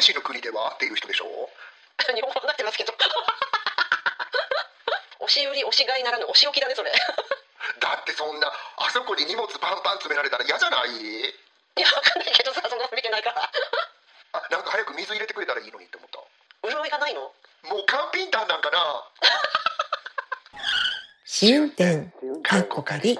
私の国ではっていう人でしょ？日本語になってますけど。押し売り押し買いならぬ押し置きだねそれ。だってそんなあそこに荷物パンパン詰められたら嫌じゃない？いやわかんないけどさそんなの見てないから。あなんか早く水入れてくれたらいいのにって思った。潤いがないの？もうカンピンタンなんかな。試運転かっこかり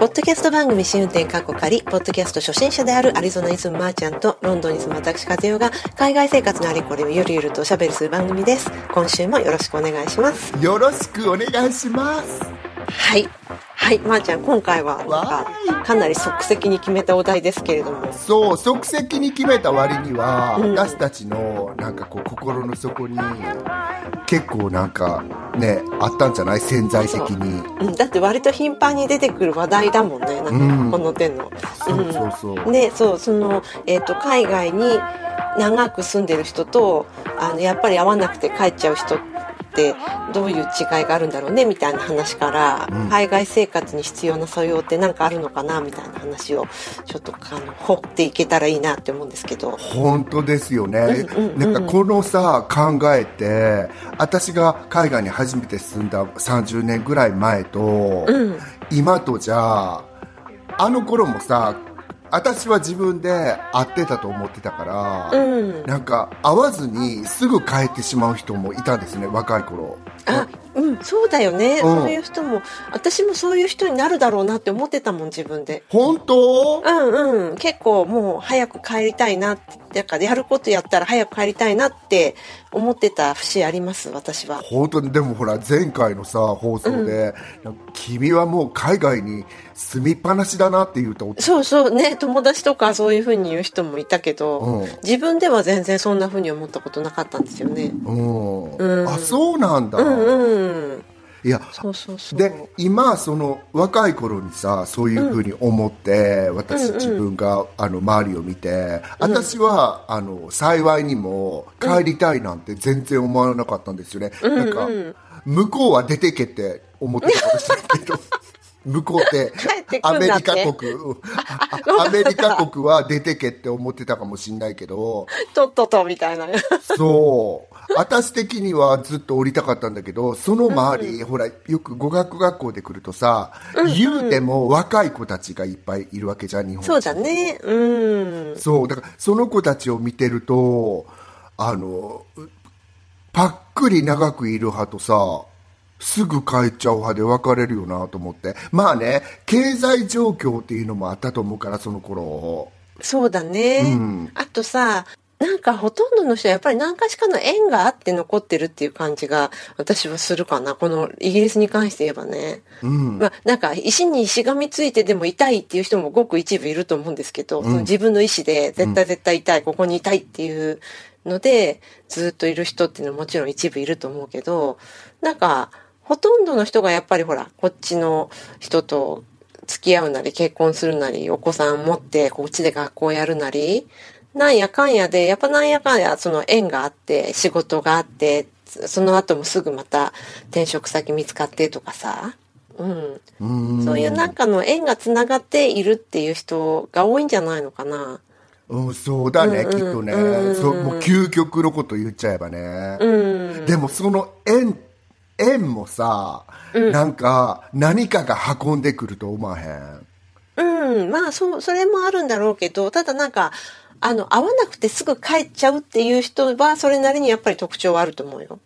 ポッドキャスト番組試運転かっこかり、ポッドキャスト初心者であるアリゾナに住むまーちゃんとロンドンに住む私和代が海外生活のあれこれをゆるゆるとおしゃべりする番組です。今週もよろしくお願いします。よろしくお願いしますはい。はい、まーちゃん、今回はなんわかかなり即席に決めたお題ですけれども。そう即席に決めた割には、うん私たちのなんかこう心の底に結構なんかねあったんじゃない？潜在的に。うん、だって割と頻繁に出てくる話題だもんね、なんかうん。この手の。そうそうそう、でそうその、えー、と海外に長く住んでる人とあのやっぱり会わなくて帰っちゃう人ってどういう違いがあるんだろうねみたいな話から、うん。海外生活に必要な素養って何かあるのかなみたいな話をちょっとあの掘っていけたらいいなって思うんですけど。本当ですよね、うんうんうんなんかこのさ考えて私が海外に初めて住んだ30年ぐらい前と、うん。今とじゃあの頃もさ私は自分で会ってたと思ってたから、うん、なんか会わずにすぐ帰ってしまう人もいたんですね若い頃。あうん。そうだよね、うん。そういう人も私もそういう人になるだろうなって思ってたもん自分で。本当？うんうん。結構もう早く帰りたいなってだからやることやったら早く帰りたいなって思ってた節あります私は。本当に。でもほら前回のさ放送で、君はもう海外に住みっぱなしだなって言うとそうそうね友達とかそういうふうに言う人もいたけど、うん。自分では全然そんなふうに思ったことなかったんですよね。うん、うん。あそうなんだ、うんうんいやそうそうそう。で今その若い頃にさそういうふうに思って、私うんうん。自分があの周りを見て、私はあの幸いにも帰りたいなんて全然思わなかったんですよね、なん。かうん。向こうは出てけって思ってたかもしれないけど 向こうって 帰ってくアメリカ国。アメリカ国は出てけって思ってたかもしれないけど。とっととみたいな。そう。私的にはずっと降りたかったんだけど、その周り、ほら、よく語学学校で来るとさ、言うても若い子たちがいっぱいいるわけじゃん、日本そうだね。うん。そう、だからその子たちを見てると、あの、パックリ長くいる派とさ、すぐ帰っちゃう派で分かれるよなと思って。まあね、経済状況っていうのもあったと思うから、その頃。そうだね、うんあとさなんかほとんどの人はやっぱり何かしかの縁があって残ってるっていう感じが私はするかなこのイギリスに関して言えばね、うん。まあなんか石にしがみついてでも痛いっていう人もごく一部いると思うんですけど、その自分の意思で絶対絶対痛い、ここにいたいっていうのでずっといる人っていうのはもちろん一部いると思うけどなんかほとんどの人がやっぱりほらこっちの人と付き合うなり結婚するなりお子さん持ってこっちで学校やるなりなんやかんやでやっぱなんやかんやその縁があって仕事があってその後もすぐまた転職先見つかってとかさ、うん、うん。そういうなんかの縁がつながっているっていう人が多いんじゃないのかな。うん、そうだね、うんうんきっとね、うん。そうもう究極のこと言っちゃえばね、うん、でもその縁縁もさ、なんか何かが運んでくると思わへん？うん、まあそうそれもあるんだろうけどただなんかあの会わなくてすぐ帰っちゃうっていう人はそれなりにやっぱり特徴はあると思うよ。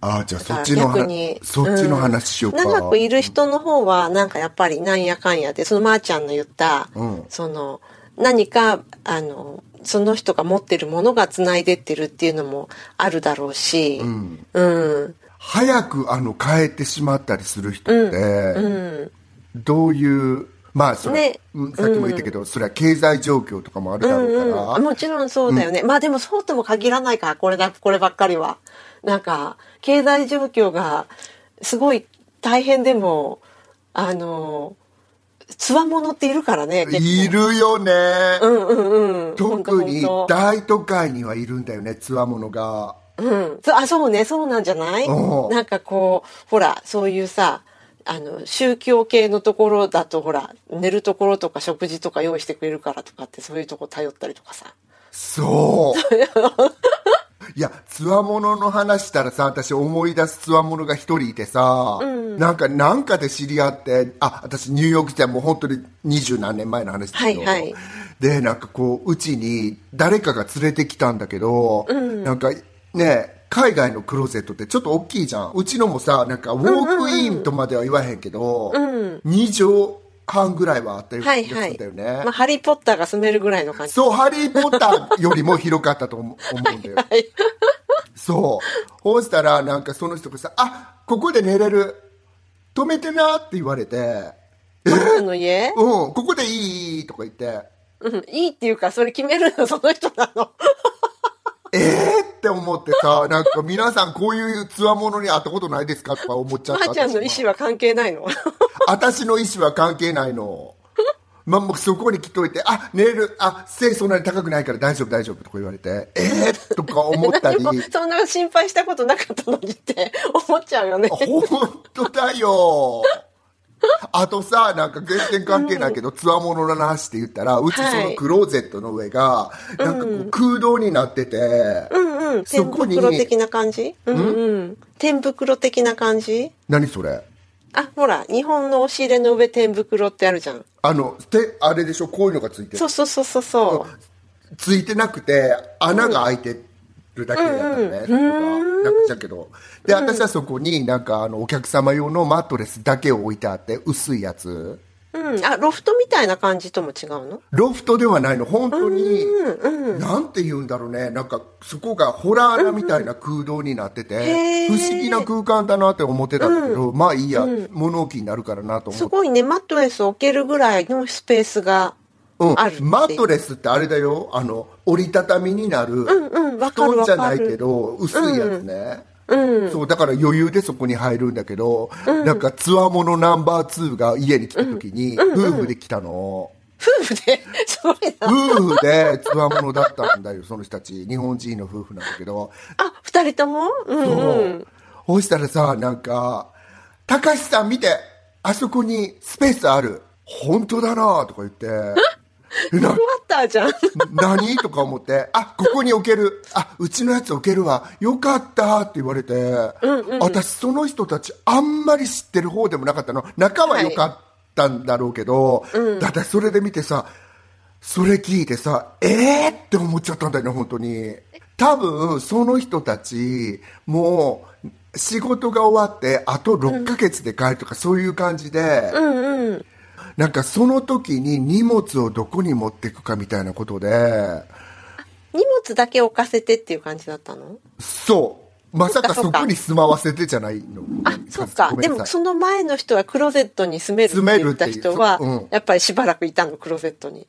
ああじゃあそっちの逆に話そっちの話しようか、長くいる人の方はなんかやっぱりなんやかんやでそのまーちゃんの言った、うん。その何かあのその人が持ってるものがつないでってるっていうのもあるだろうし、うん。うん、早くあの帰ってしまったりする人って、うん、どういうまあそれ、ね。うんさっきも言ったけど、それは経済状況とかもあるだろうから、うん、もちろんそうだよね、まあでもそうとも限らないからこれだこればっかりは。なんか経済状況がすごい大変でもあのつわものっているからね、いるよね。うんうんうん。特に大都会にはいるんだよね、つわものが。うん。そあ、そうね、そうなんじゃない？うんなんかこう、ほら、そういうさ、あの、宗教系のところだと、ほら、寝るところとか食事とか用意してくれるからとかって、そういうとこ頼ったりとかさ。そう。いや、つわものの話したらさ、私思い出すつわものが一人いてさ、なんか、なんかで知り合って、あ、私ニューヨーク時代もう本当に二十何年前の話だけど、はいはいで、なんかこう、うちに誰かが連れてきたんだけど、なんかね、海外のクローゼットってちょっと大きいじゃん。うちのもさ、なんかウォークインとまでは言わへんけど、2畳半ぐらいはあったような気がはいはい。するんだよね。まあ、ハリーポッターが住めるぐらいの感じ。そう、ハリー・ポッターよりも広かったと思うんだよ。はい。そう。ほうしたら、なんかその人がさ、あ、ここで寝れる。止めてなって言われて、マックの家？うん、ここでいい？とか言って、うん。いいっていうか、それ決めるのその人なの。えーって思ってさ、なんか皆さんこういうつわものに会ったことないですか？とか思っちゃった。まーちゃんの意私思は関係ないの？私の意思は関係ないの。まあ、もうそこに来といて、あ、寝れる、あ、背そんなに高くないから大丈夫大丈夫とか言われて、えー、とか思ったり。そんな心配したことなかったのにって思っちゃうよね。本当だよ。あとさ、なんか全然関係ないけど、つわものの話って言ったら、うちそのクローゼットの上が、なんかこう空洞になってて、うんうん。天そこに袋的な感じ？うんうん。天袋的な感じ？何それ？あ、ほら、日本の押し入れの上天袋ってあるじゃん。あの、て、あれでしょ、こういうのがついてるそう。そうそうそうそう。ついてなくて、穴が開いてるだけだったのね。とかなんかだけど。で、私はそこになんかあの、お客様用のマットレスだけを置いてあって、薄いやつ。うん。あ、ロフトみたいな感じとも違うの？ロフトではないの、本当に、なんて言うんだろうね、なんか、そこがホラー穴みたいな空洞になってて、へー不思議な空間だなって思ってたんだけど、まあいいや、物置になるからなと思って。すごいね、マットレス置けるぐらいのスペースがうん。マットレスってあれだよ、あの、折りたたみになる、うんわ布団じゃないけど、薄いやつね。そう、だから余裕でそこに入るんだけど、なんか、つわものナンバー2が家に来た時に、夫婦で来たの。夫婦で、すごいな。夫婦でつわものだったんだよ、その人たち。日本人の夫婦なんだけど。あ、二人とも？うんそううん。そうしたらさ、なんか、高橋さん見て、あそこにスペースある。本当だなとか言って。えな終わったじゃん。何？とか思って、あ、ここに置ける。あ、うちのやつ置けるわ。よかったって言われて、私その人たちあんまり知ってる方でもなかったの。仲は良かったんだろうけど、だってそれで見てさ、それ聞いてさ、えーって思っちゃったんだよね、本当に。多分、その人たち、もう、仕事が終わって、あと6ヶ月で帰るとか、そういう感じで、なんかその時に荷物をどこに持っていくかみたいなことで、荷物だけ置かせてっていう感じだったの？そう。まさかそこに住まわせてじゃないの。あ、そっか。でもその前の人はクローゼットに住めるって言った人はうん、やっぱりしばらくいたの、クローゼットに。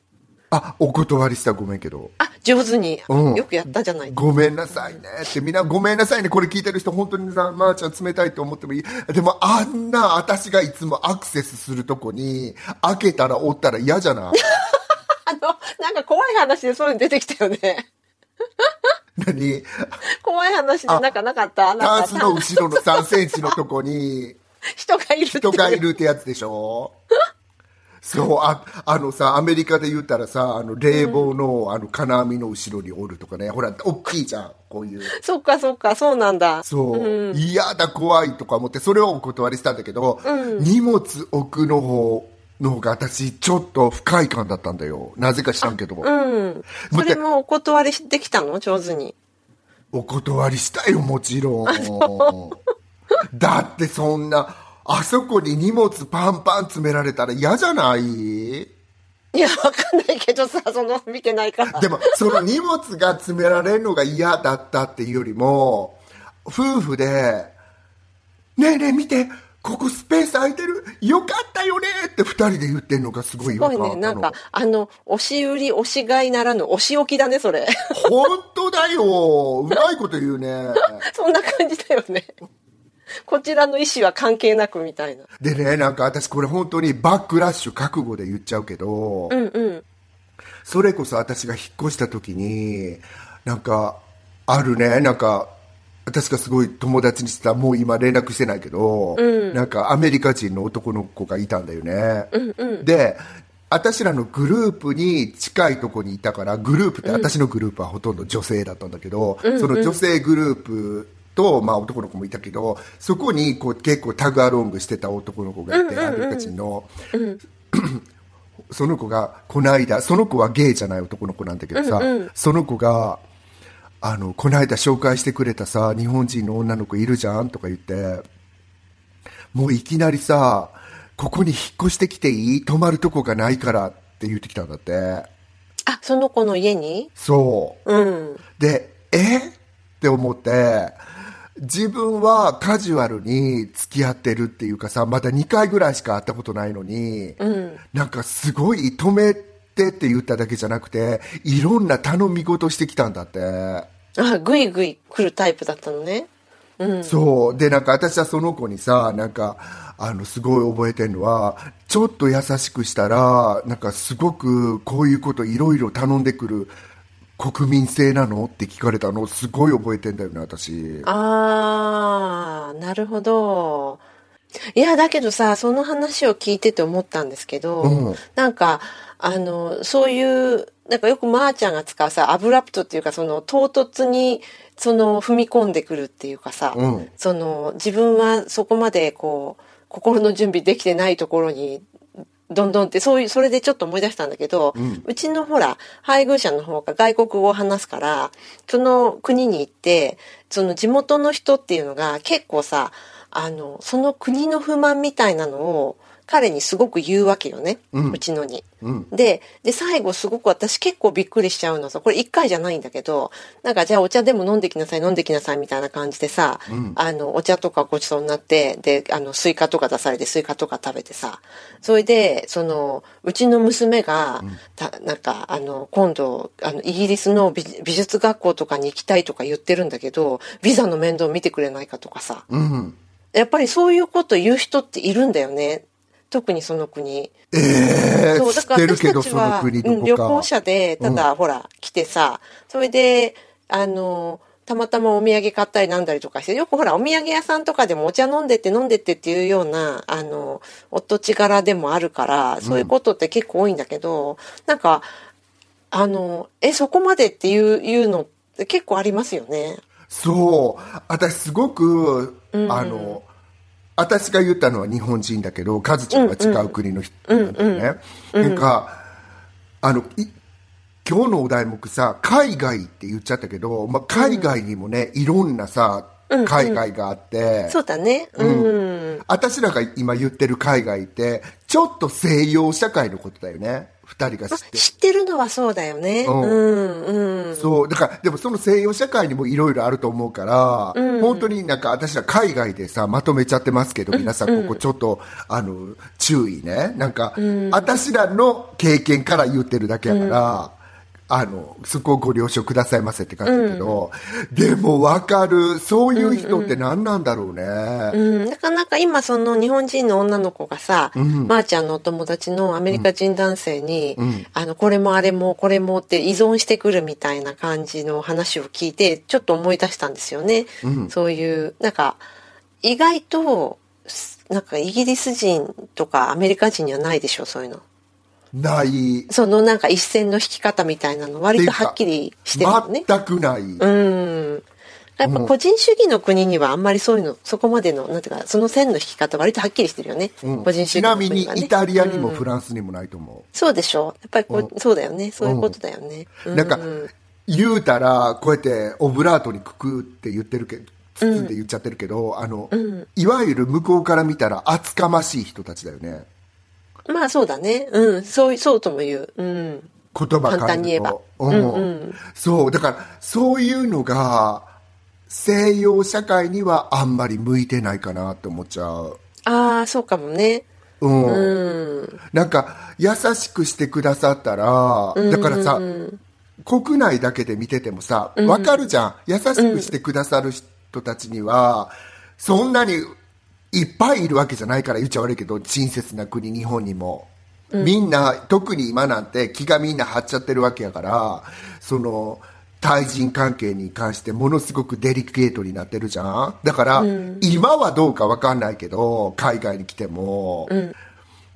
あ、お断りしたごめんけど。あ、上手に、うんよくやったじゃない。ごめんなさいねって、みんなごめんなさいね。これ聞いてる人、本当にさ、まー、ちゃん冷たいと思ってもいい。でも、あんな、私がいつもアクセスするとこに、開けたらおったら嫌じゃない？あの、なんか怖い話でそういうの出てきたよね。何？怖い話でなんかなかった？タンスの後ろの3センチのとこに、人がいる人がいるってやつでしょ？そう、あ、あのさ、アメリカで言ったらさ、あの、冷房の、あの、金網の後ろにおるとかね、ほら、大きいじゃん、こういう。そっかそっか、そうなんだ。そう、嫌だ、怖いとか思って、それをお断りしたんだけど、荷物置くの方、の方が私、ちょっと不快感だったんだよ。なぜか知らんけど。うん。それもお断りできたの？上手に。お断りしたよ、もちろん。だってそんな、あそこに荷物パンパン詰められたら嫌じゃない？いや、わかんないけどさ、その、見てないから。でも、その荷物が詰められるのが嫌だったっていうよりも、夫婦で、ねえねえ見て、ここスペース空いてる？よかったよねって二人で言ってんのがすごいすごいね。なんか、あの、押し売り、押し買いならぬ、押し置きだね、それ。本当だようまいこと言うね。そんな感じだよね。こちらの意思は関係なくみたいな。でね、なんか私これ本当にバックラッシュ覚悟で言っちゃうけど、うんうん。それこそ私が引っ越した時に、なんか、あるね、なんか、私がすごい友達にしてた、もう今連絡してないけど、なんかアメリカ人の男の子がいたんだよね。で、私らのグループに近いとこにいたから、グループって私のグループはほとんど女性だったんだけど、その女性グループと、まあ男の子もいたけど、そこにこう結構タグアロングしてた男の子がいて、アメリカ人の。その子が、この間、その子はゲイじゃない男の子なんだけどさ、その子が、あの、この間紹介してくれたさ、日本人の女の子いるじゃんとか言って、もういきなりさ、ここに引っ越してきていい？泊まるとこがないからって言ってきたんだって。あ、その子の家に？そう。うん。で、え？って思って、自分はカジュアルに付き合ってるっていうかさ、まだ2回ぐらいしか会ったことないのに、なんかすごい止めてって言っただけじゃなくて、いろんな頼み事してきたんだって。あ、ぐいぐい来るタイプだったのね。そう。で、なんか私はその子にさ、なんか、あの、すごい覚えてるのは、ちょっと優しくしたら、なんかすごくこういうこといろいろ頼んでくる国民性なの？って聞かれたの、すごい覚えてんだよね、私。あー、なるほど。いや、だけどさ、その話を聞いてて思ったんですけど、うんなんか、あの、そういう、なんかよくまーちゃんが使うさ、アブラプトっていうか、その唐突に、その踏み込んでくるっていうかさ、うんその自分はそこまでこう、心の準備できてないところに、どんどんって、そういう、それでちょっと思い出したんだけど、うちのほら、配偶者の方が外国語を話すから、その国に行って、その地元の人っていうのが結構さ、あの、その国の不満みたいなのを彼にすごく言うわけよね。うちのに。で、で、最後すごく私結構びっくりしちゃうのさ、これ一回じゃないんだけど、なんかじゃあお茶でも飲んできなさい、飲んできなさいみたいな感じでさ、あの、お茶とかごちそうになって、で、あの、スイカとか出されて、スイカとか食べてさ、それで、その、うちの娘が、たなんか、あの、今度、あの、イギリスの美美術学校とかに行きたいとか言ってるんだけど、ビザの面倒見てくれないかとかさ、うん。やっぱりそういうこと言う人っているんだよね。特にその国。ええそう、だから私たちは、うん旅。行者で、ただ、ほら、来てさ、それで、あの、たまたまお土産買ったりなんだりとかして、よくほら、お土産屋さんとかでもお茶飲んでって飲んでってっていうような、あの、お土地柄でもあるから、そういうことって結構多いんだけど、なんか、あの、え、そこまでっていう、いうのって結構ありますよね。そう。私すごく、あの、私が言ったのは日本人だけど、カズちゃんは違う国の人なんだよね。なんか、あの、い今日のお題目さ、海外って言っちゃったけど、まあ、海外にもね、いろんなさ、海外があって、そうだね。うん。私らが今言ってる海外って、ちょっと西洋社会のことだよね。二人が知ってる。知ってるのはそうだよね。うんうん、うん。そう、だから、でもその西洋社会にもいろいろあると思うから、本当になんか私ら海外でさ、まとめちゃってますけど、皆さんここちょっと、あの、注意ね。なんか、私らの経験から言ってるだけやから、あの、そこをご了承くださいませって感じだけど、でもわかる。そういう人って何なんだろうね。うん、なかなか今その日本人の女の子がさ、まー、ちゃんのお友達のアメリカ人男性に、あの、これもあれもこれもって依存してくるみたいな感じの話を聞いて、ちょっと思い出したんですよね。そういう、なんか、意外と、すなんかイギリス人とかアメリカ人にはないでしょ、そういうの。ない。そのなんか一線の引き方みたいなの割とはっきりしてるのね。全くない。うん。やっぱ個人主義の国にはあんまりそういうの、そこまでの、なんていうか、その線の引き方割とはっきりしてるよね。うん個人主義ちなみの国はね。にイタリアにもうんフランスにもないと思う。そうでしょやっぱりこう、そうだよね。そういうことだよね。うなんか、言うたら、こうやってオブラートにくくって言ってるけど、包んで言っちゃってるけど、あの、いわゆる向こうから見たら厚かましい人たちだよね。まあそうだね。うん。そう、そうとも言う。うん。言葉簡単に言えば変えると。うんそう、だから、そういうのが、西洋社会にはあんまり向いてないかなって思っちゃう。ああ、そうかもね。うん。うん。なんか、優しくしてくださったら、だからさ、国内だけで見ててもさ、わかるじゃん。優しくしてくださる人たちには、そんなにいっぱいいるわけじゃないから言っちゃ悪いけど親切な国日本にも、みんな特に今なんて気がみんな張っちゃってるわけやからその対人関係に関してものすごくデリケートになってるじゃん。だから、今はどうかわかんないけど海外に来ても、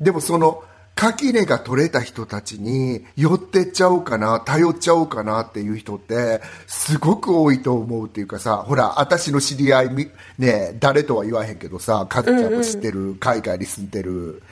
でもその垣根が取れた人たちに寄ってっちゃおうかな頼っちゃおうかなっていう人ってすごく多いと思うっていうかさほら私の知り合いみね誰とは言わへんけどさカズちゃんも知ってる、海外に住んでる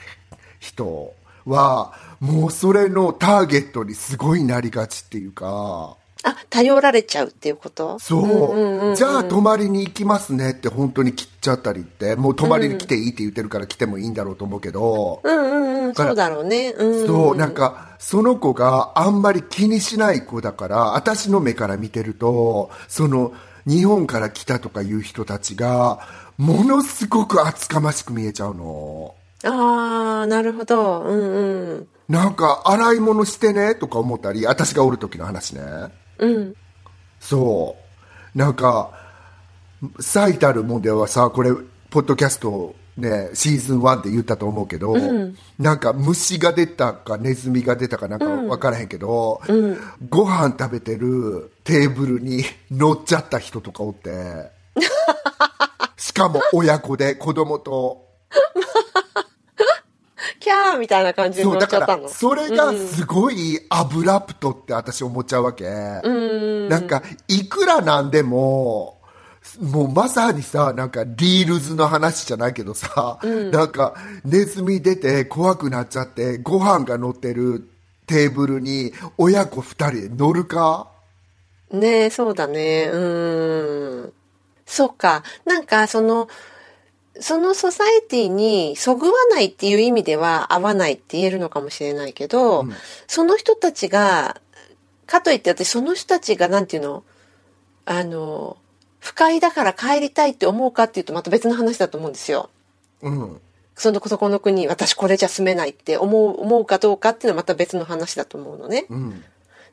人はもうそれのターゲットにすごいなりがちっていうか。あ、頼られちゃうっていうこと？そう,、じゃあ泊まりに行きますねって本当に切っちゃったりってもう泊まりに来ていいって言ってるから来てもいいんだろうと思うけど、うんうんうん、そうだろうね。うん、そう、なんか、その子があんまり気にしない子だから、私の目から見てると、その、日本から来たとかいう人たちが、ものすごく厚かましく見えちゃうの。ああ、なるほど。うんうん。なんか、洗い物してねとか思ったり、私がおる時の話ね。うん。そう。なんか、最たるもんではさ、これ、ポッドキャスト、ね、シーズン1で言ったと思うけど、なんか虫が出たかネズミが出たかなんか分からへんけど、ご飯食べてるテーブルに乗っちゃった人とかおって、しかも親子で子供と、キャーみたいな感じでそう、だから乗っちゃったの？、それがすごいアブラプトって私思っちゃうわけ。なんか、いくらなんでも、もうまさにさ、なんかリールズの話じゃないけどさ、なんかネズミ出て怖くなっちゃって、ご飯が乗ってるテーブルに親子二人で乗るか？ねえ、そうだね。うーん。そうか。なんか、その、そのソサエティにそぐわないっていう意味では合わないって言えるのかもしれないけど、その人たちが、かといって私その人たちがなんていうの、あの、不快だから帰りたいって思うかっていうとまた別の話だと思うんですよ。うん。その、そこの国、私これじゃ住めないって思う、思うかどうかっていうのはまた別の話だと思うのね。うん。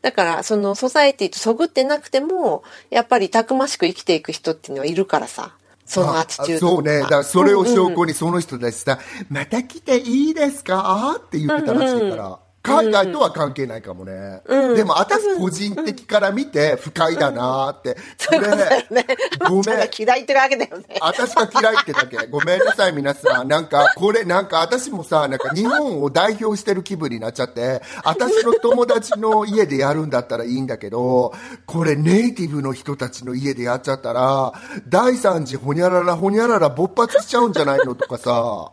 だから、そのソサエティとそぐってなくても、やっぱりたくましく生きていく人っていうのはいるからさ。そのアティチュードあそうね。だからそれを証拠にその人たちさ、また来ていいですか？って言ってたらしいから。海外とは関係ないかもね。でも私個人的から見て不快だなって。そうね。ごめんが嫌いってわけだよね。私が嫌いってだけ。ごめんなさい、皆さん。なんか、これ、なんか、私もさ、なんか、日本を代表してる気分になっちゃって、私の友達の家でやるんだったらいいんだけど、これ、ネイティブの人たちの家でやっちゃったら、第三次ほにゃららほにゃらら勃発しちゃうんじゃないのとかさ、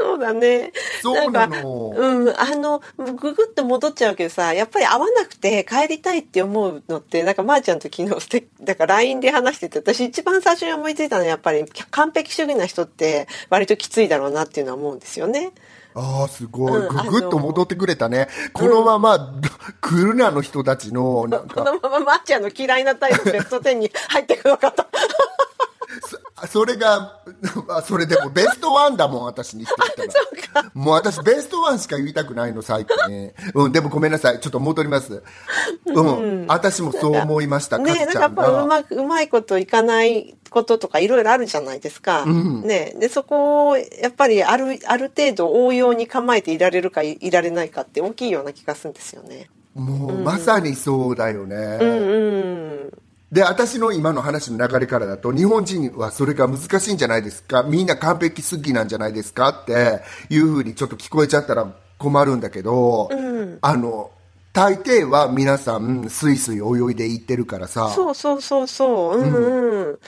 そうだね。そうなの。うん、あの、ぐぐっと戻っちゃうけどさ、やっぱり会わなくて帰りたいって思うのって、なんかまーちゃんと昨日ステ、だから LINE で話してて、私一番最初に思いついたのはやっぱり完璧主義な人って割ときついだろうなっていうのは思うんですよね。ああ、すごい。うんぐぐっと戻ってくれたね。このまま、クルナの人たちの、なんか、このまままーちゃんの嫌いなタイプベスト10に入っていくのかと。そそれが、あそれでもベストワンだもん、私にして言ったら。もう私ベストワンしか言いたくないの、最近。うん、でもごめんなさい。ちょっと戻ります。うん。私もそう思いました、かねなんかやっ。ぱうまく、うまいこといかないこととかいろいろあるじゃないですか。ねで、そこを、やっぱりある、ある程度応用に構えていられるかいいられないかって大きいような気がするんですよね。もう、まさにそうだよね。うん。で、私の今の話の流れからだと、日本人はそれが難しいんじゃないですか？みんな完璧すぎなんじゃないですか？っていうふうにちょっと聞こえちゃったら困るんだけど、あの、大抵は皆さん、スイスイ泳いでいってるからさ。そうそうそうそう。うんうん。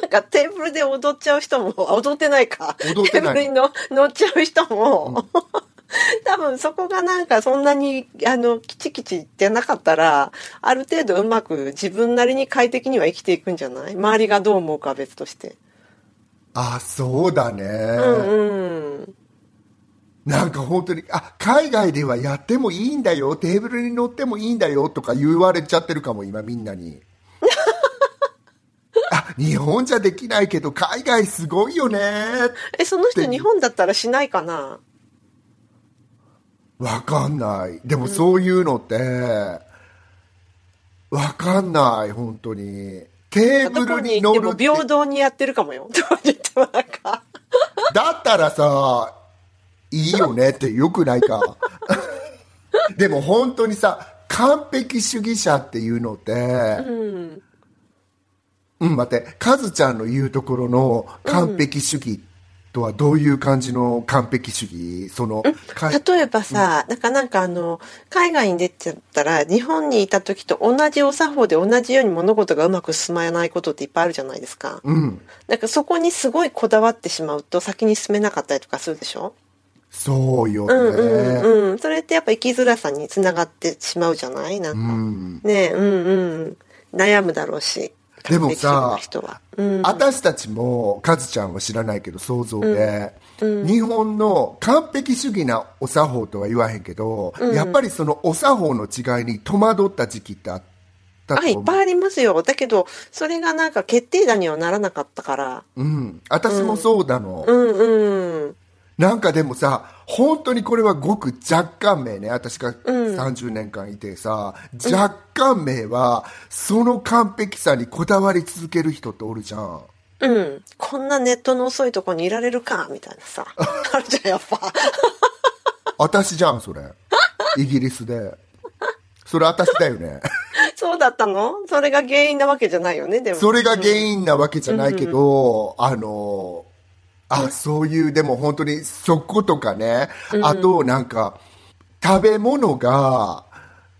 なんかテーブルで踊っちゃう人も、あ踊ってないか。踊ってないテーブルにの乗っちゃう人も、多分そこがなんかそんなに、あの、キチキチってなかったら、ある程度うまく自分なりに快適には生きていくんじゃない？周りがどう思うかは別として。あ、そうだね。うん。なんか本当に、あ、海外ではやってもいいんだよ、テーブルに乗ってもいいんだよとか言われちゃってるかも、今みんなに。あ、日本じゃできないけど、海外すごいよね。え、その人で日本だったらしないかな？わかんない。でもそういうのって、わかんない、本当に。テーブルに乗るって平等にやってるかもよ。だったらさ、いいよねってよくないか。でも本当にさ、完璧主義者っていうのって、うん。うん、待って、カズちゃんの言うところの完璧主義とはどういう感じの完璧主義？その、か例えばさ、なんかなんかあの、海外に出ちゃったら、日本にいた時と同じお作法で同じように物事がうまく進まないことっていっぱいあるじゃないですか。うん、なんかそこにすごいこだわってしまうと先に進めなかったりとかするでしょ？そうよね。うんうんうん。それってやっぱ生きづらさにつながってしまうじゃない？なんか。うんねうんうん。悩むだろうし。でもさ。うん。私たちもカズちゃんは知らないけど想像で、日本の完璧主義なお作法とは言わへんけど、やっぱりそのお作法の違いに戸惑った時期ってあったとあ、いっ思うぱいありますよ。だけど、それがなんか決定打にはならなかったから。うん、私もそうなの、うんうん。なんかでもさ本当にこれはごく若干名ね私が30年間いてさ、若干名はその完璧さにこだわり続ける人っておるじゃんうん。こんなネットの遅いとこにいられるか、みたいなさ。あるじゃん、やっぱ。私じゃんそれイギリスでそれ私だよね そうだったの？それが原因なわけじゃないよね、でも。それが原因なわけじゃないけど、あのあそういうでも本当にそことかね、あとなんか食べ物が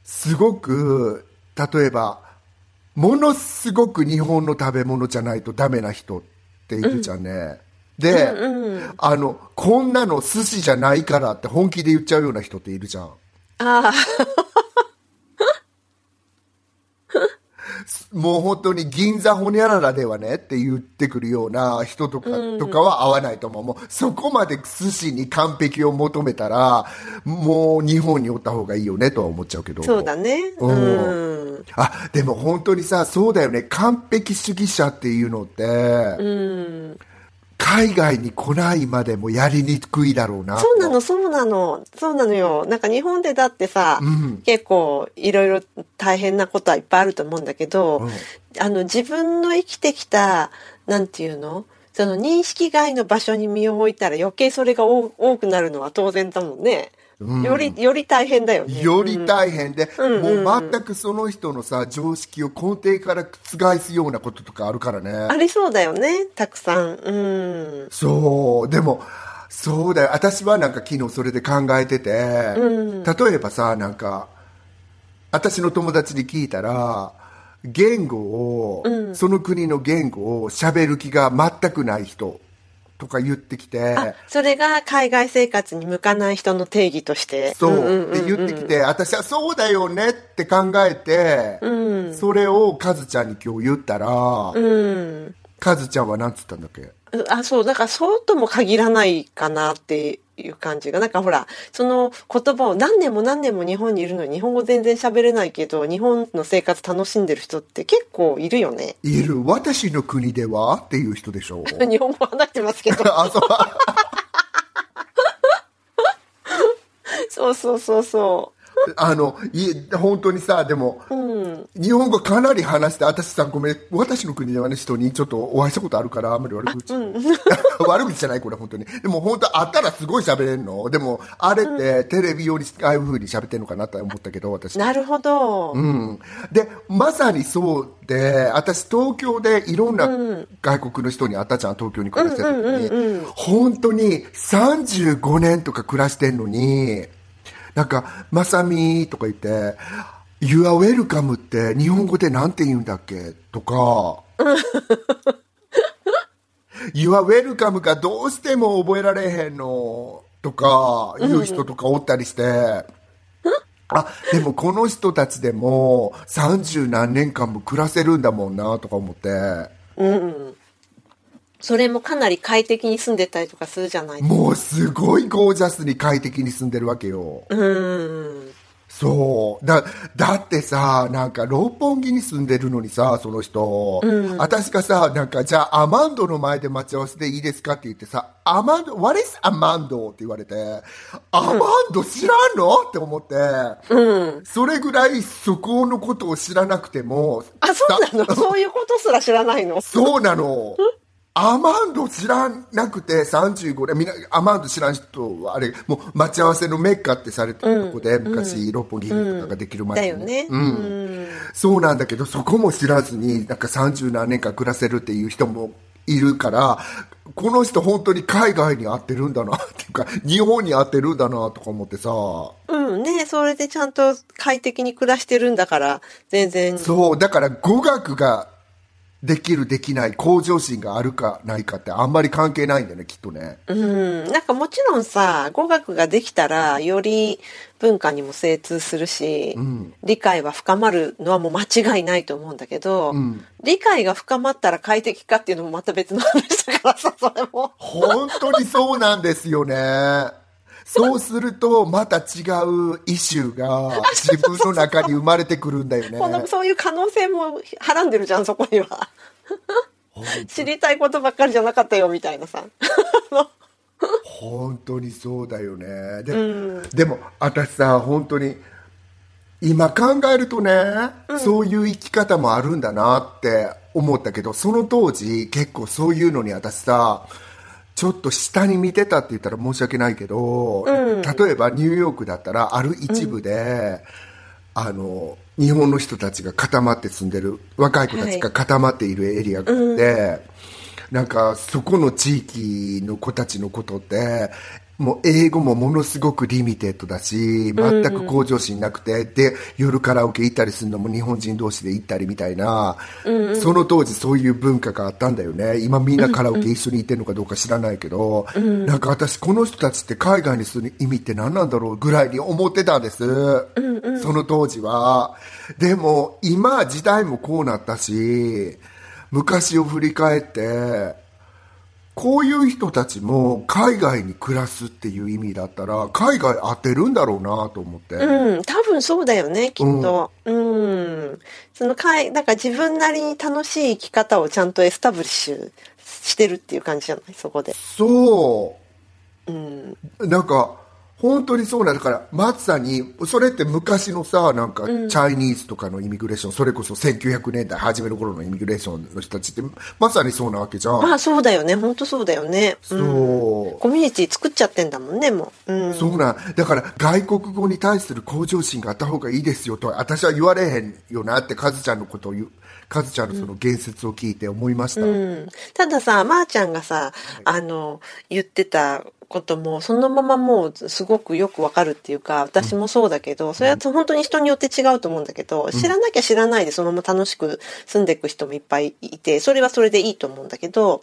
すごく例えばものすごく日本の食べ物じゃないとダメな人っているじゃん。ね、で、あのこんなの寿司じゃないからって本気で言っちゃうような人っているじゃん。ああ、もう本当に銀座ホニャララではねって言ってくるような人とか,、とかは合わないと思う。もうそこまで寿司に完璧を求めたら、もう日本におった方がいいよねとは思っちゃうけど。そうだね。うんうん。あ、でも本当にさ、そうだよね。完璧主義者っていうのって、うん。海外に来ないまでもやりにくいだろうな。そうなの、そうなの。そうなのよ。なんか日本でだってさ、結構いろいろ大変なことはいっぱいあると思うんだけど、あの自分の生きてきた、なんていうの？その認識外の場所に身を置いたら余計それが多多くなるのは当然だもんね。より、より大変だよね。より大変で、うんもう全くその人のさ、常識を根底から覆すようなこととかあるからね。ありそうだよね、たくさん。うん。そう、でも、そうだよ。私はなんか昨日それで考えてて、例えばさ、なんか、私の友達に聞いたら、言語を、その国の言語を喋る気が全くない人とか言ってきて、あ、それが海外生活に向かない人の定義として。そう、んんんん。って言ってきて、私はそうだよねって考えて、それをカズちゃんに今日言ったら、うん。カズちゃんは何つったんだっけ？あ、そう、だからそうとも限らないかなっていう感じが。なんかほら、その言葉を何年も何年も日本にいるのに日本語全然喋れないけど、日本の生活楽しんでる人って結構いるよね。いる、私の国ではっていう人でしょ 日本語話してますけど。あ、そう。そうそうそうそあの、い本当にさ、でも、日本語かなり話して、私さ、ごめん、私の国ではね、人にちょっとお会いしたことあるから、あんまり悪口。悪口じゃない、これ、本当に。でも、本当、あったらすごい喋れんの。でも、あれって、テレビ用に、ああいう風に喋ってんのかなと思ったけど、私う。。なるほど。うん。で、まさにそうで、私、東京でいろんな外国の人に会ったじゃん、東京に暮らしてる時に。本当に35年とか暮らしてんのに、なんか、まさみとか言って、You are welcome って日本語でなんて言うんだっけとか、You are welcome がどうしても覚えられへんの。とか、言う人とかおったりして、あ、でもこの人たちでも30何年間も暮らせるんだもんなとか思って、それもかなり快適に住んでたりとかするじゃないもうすごいゴージャスに快適に住んでるわけよ。うん。そう。だ、だってさ、なんか六本木に住んでるのにさ、その人。私がさ、なんか、じゃあアマンドの前で待ち合わせでいいですかって言ってさ、アマンド、what is アマンドって言われて、アマンド知らんのって思って、それぐらいそこのことを知らなくても、あ、そうなの？そういうことすら知らないの？そうなの。アマンド知らなくて35年。みんなアマンド知らん人はあれもう待ち合わせのメッカってされてるとこで、昔六本木とかができる前に、だよね。うん。そうなんだけどそこも知らずになんか30何年間暮らせるっていう人もいるからこの人本当に海外に合ってるんだなっていうか日本に合ってるんだなとか思ってさ。うん。ね、それでちゃんと快適に暮らしてるんだから、全然。そう。だから語学ができるできない向上心があるかないかってあんまり関係ないんだよねきっとねうん、なんかもちろんさ、語学ができたら、より文化にも精通するし、理解は深まるのはもう間違いないと思うんだけど、理解が深まったら快適かっていうのもまた別の話だからさ、それも。本当にそうなんですよね。そうすると、また違うイシューが自分の中に生まれてくるんだよね。このそういう可能性もはらんでるじゃん、そこには。知りたいことばっかりじゃなかったよ、みたいなさ。本当にそうだよね。で,、でも、私さ、本当に、今考えるとね、そういう生き方もあるんだなって思ったけど、その当時、結構そういうのに私さ、ちょっと下に見てたって言ったら申し訳ないけど、例えばニューヨークだったら、ある一部で、あの、日本の人たちが固まって住んでる、若い子たちが固まっているエリアがあって、なんかそこの地域の子たちのことって、もう英語もものすごくリミテッドだし、全く向上心なくて、で、夜カラオケ行ったりするのも日本人同士で行ったりみたいな、その当時そういう文化があったんだよね。今みんなカラオケ一緒に行ってるのかどうか知らないけど、なんか私この人たちって海外にする意味って何なんだろうぐらいに思ってたんです。その当時は。でも今時代もこうなったし、昔を振り返って、こういう人たちも海外に暮らすっていう意味だったら、海外合ってるんだろうなと思って。うん、多分そうだよね、きっと。うん。そのかい、なんか自分なりに楽しい生き方をちゃんと establish してるっていう感じじゃない？そこで。そう。うん。なんか、本当にそうなんだから、まさに、それって昔のさ、なんか、 Chinese とかの immigration、それこそ1900年代初めの頃の immigration の人たちって、まさにそうなわけじゃん。まあそうだよね、本当そうだよね。そう。うん。コミュニティ作っちゃってんだもんね、もう。うん。そうなん。だから、外国語に対する向上心があった方がいいですよと、私は言われへんよなって、カズちゃんのことを言う、カズちゃんのその言説を聞いて思いました。うん、たださ、まー、ちゃんがさ、あの、言ってたことも、そのままもうすごくよくわかるっていうか、私もそうだけど、それは本当に人によって違うと思うんだけど、知らなきゃ知らないでそのまま楽しく住んでいく人もいっぱいいて、それはそれでいいと思うんだけど、